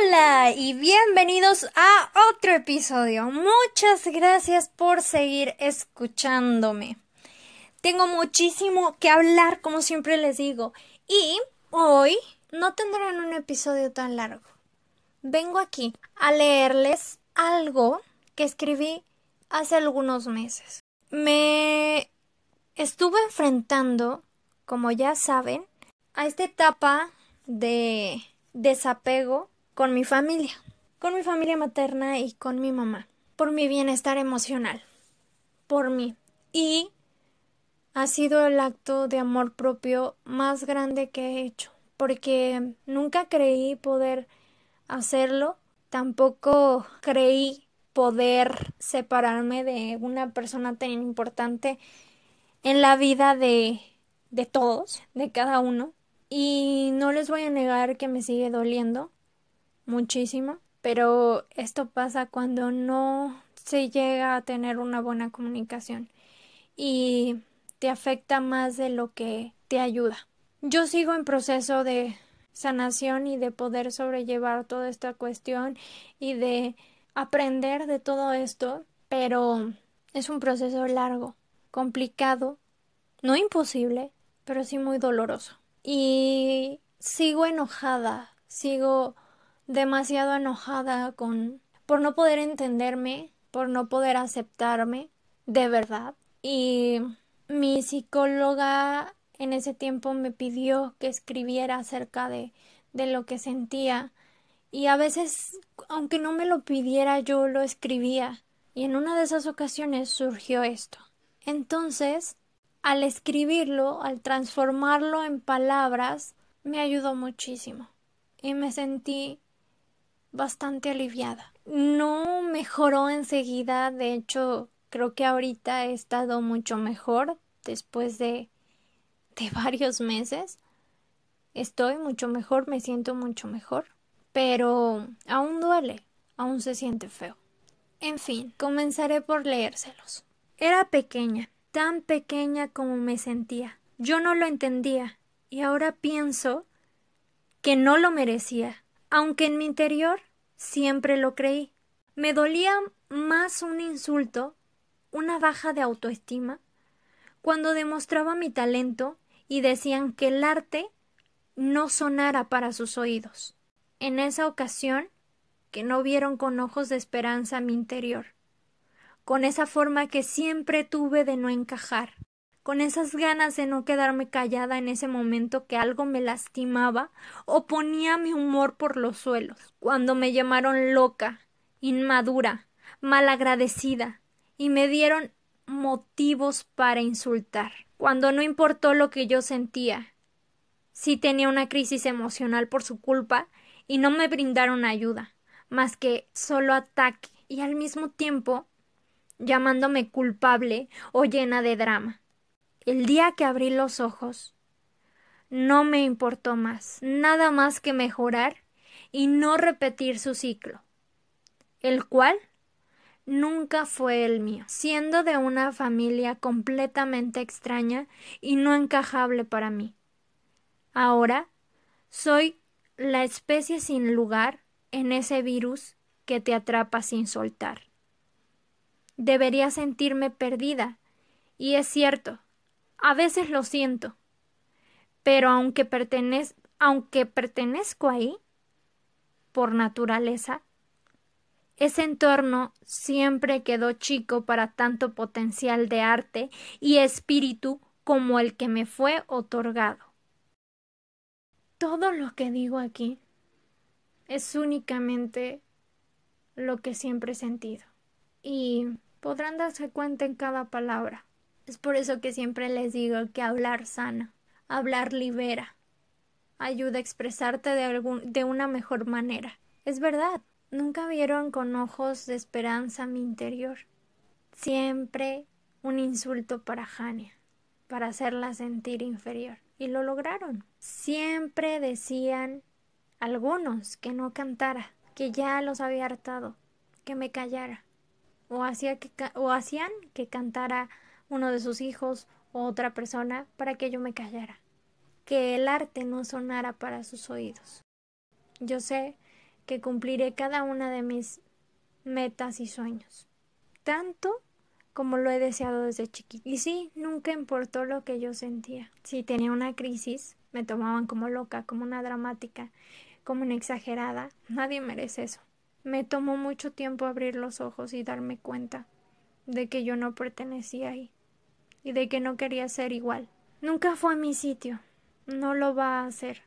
Hola y bienvenidos a otro episodio. Muchas gracias por seguir escuchándome. Tengo muchísimo que hablar, como siempre les digo, y hoy no tendrán un episodio tan largo. Vengo aquí a leerles algo que escribí hace algunos meses. Me estuve enfrentando, como ya saben, a esta etapa de desapego con mi familia, con mi familia materna y con mi mamá, por mi bienestar emocional, por mí. Y ha sido el acto de amor propio más grande que he hecho, porque nunca creí poder hacerlo, tampoco creí poder separarme de una persona tan importante en la vida de, de todos, de cada uno. Y no les voy a negar que me sigue doliendo muchísimo, pero esto pasa cuando no se llega a tener una buena comunicación y te afecta más de lo que te ayuda. Yo sigo en proceso de sanación y de poder sobrellevar toda esta cuestión y de aprender de todo esto, pero es un proceso largo, complicado, no imposible, pero sí muy doloroso. Y sigo enojada, sigo demasiado enojada con por no poder entenderme, por no poder aceptarme de verdad. Y mi psicóloga en ese tiempo me pidió que escribiera acerca de, de lo que sentía y a veces, aunque no me lo pidiera, yo lo escribía. Y en una de esas ocasiones surgió esto. Entonces, al escribirlo, al transformarlo en palabras, me ayudó muchísimo. Y me sentí bastante aliviada. No mejoró enseguida, de hecho, creo que ahorita he estado mucho mejor después de de varios meses. Estoy mucho mejor, me siento mucho mejor, pero aún duele, aún se siente feo. En fin, comenzaré por leérselos. Era pequeña, tan pequeña como me sentía. Yo no lo entendía, y ahora pienso que no lo merecía, aunque en mi interior siempre lo creí. Me dolía más un insulto, una baja de autoestima, cuando demostraba mi talento y decían que el arte no sonara para sus oídos. En esa ocasión, que no vieron con ojos de esperanza mi interior, con esa forma que siempre tuve de no encajar, con esas ganas de no quedarme callada en ese momento que algo me lastimaba o ponía mi humor por los suelos, cuando me llamaron loca, inmadura, malagradecida, y me dieron motivos para insultar cuando no importó lo que yo sentía. Sí tenía una crisis emocional por su culpa y no me brindaron ayuda, más que solo ataque y al mismo tiempo llamándome culpable o llena de drama. El día que abrí los ojos, no me importó más, nada más que mejorar y no repetir su ciclo, el cual nunca fue el mío, siendo de una familia completamente extraña y no encajable para mí. Ahora soy la especie sin lugar en ese virus que te atrapa sin soltar. Debería sentirme perdida, y es cierto, a veces lo siento, pero aunque, pertenez aunque pertenezco ahí, por naturaleza, ese entorno siempre quedó chico para tanto potencial de arte y espíritu como el que me fue otorgado. Todo lo que digo aquí es únicamente lo que siempre he sentido. Y podrán darse cuenta en cada palabra. Es por eso que siempre les digo que hablar sana, hablar libera, ayuda a expresarte de, algún, de una mejor manera. Es verdad, nunca vieron con ojos de esperanza mi interior. Siempre un insulto para Jania, para hacerla sentir inferior. Y lo lograron. Siempre decían algunos que no cantara, que ya los había hartado, que me callara. O, hacía que, o hacían que cantara uno de sus hijos o otra persona para que yo me callara. Que el arte no sonara para sus oídos. Yo sé que cumpliré cada una de mis metas y sueños. Tanto como lo he deseado desde chiquita. Y sí, nunca importó lo que yo sentía. Si tenía una crisis, me tomaban como loca, como una dramática, como una exagerada. Nadie merece eso. Me tomó mucho tiempo abrir los ojos y darme cuenta de que yo no pertenecía ahí y de que no quería ser igual. Nunca fue mi sitio. No lo va a hacer.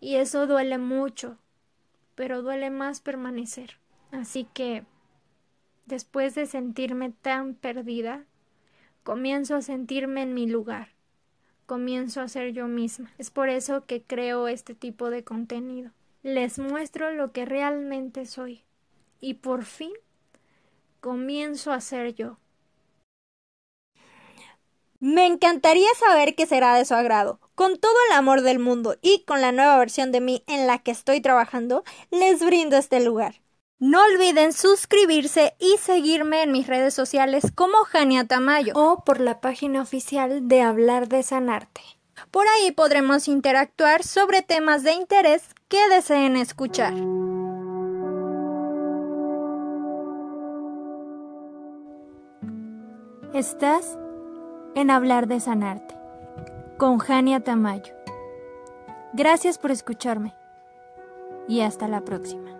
Y eso duele mucho, pero duele más permanecer. Así que Después de sentirme tan perdida, comienzo a sentirme en mi lugar, comienzo a ser yo misma. Es por eso que creo este tipo de contenido. Les muestro lo que realmente soy y por fin comienzo a ser yo. Me encantaría saber qué será de su agrado. Con todo el amor del mundo y con la nueva versión de mí en la que estoy trabajando, les brindo este lugar. No olviden suscribirse y seguirme en mis redes sociales como Jania Tamayo o por la página oficial de Hablar de Sanarte. Por ahí podremos interactuar sobre temas de interés que deseen escuchar. Estás en Hablar de Sanarte con Jania Tamayo. Gracias por escucharme y hasta la próxima.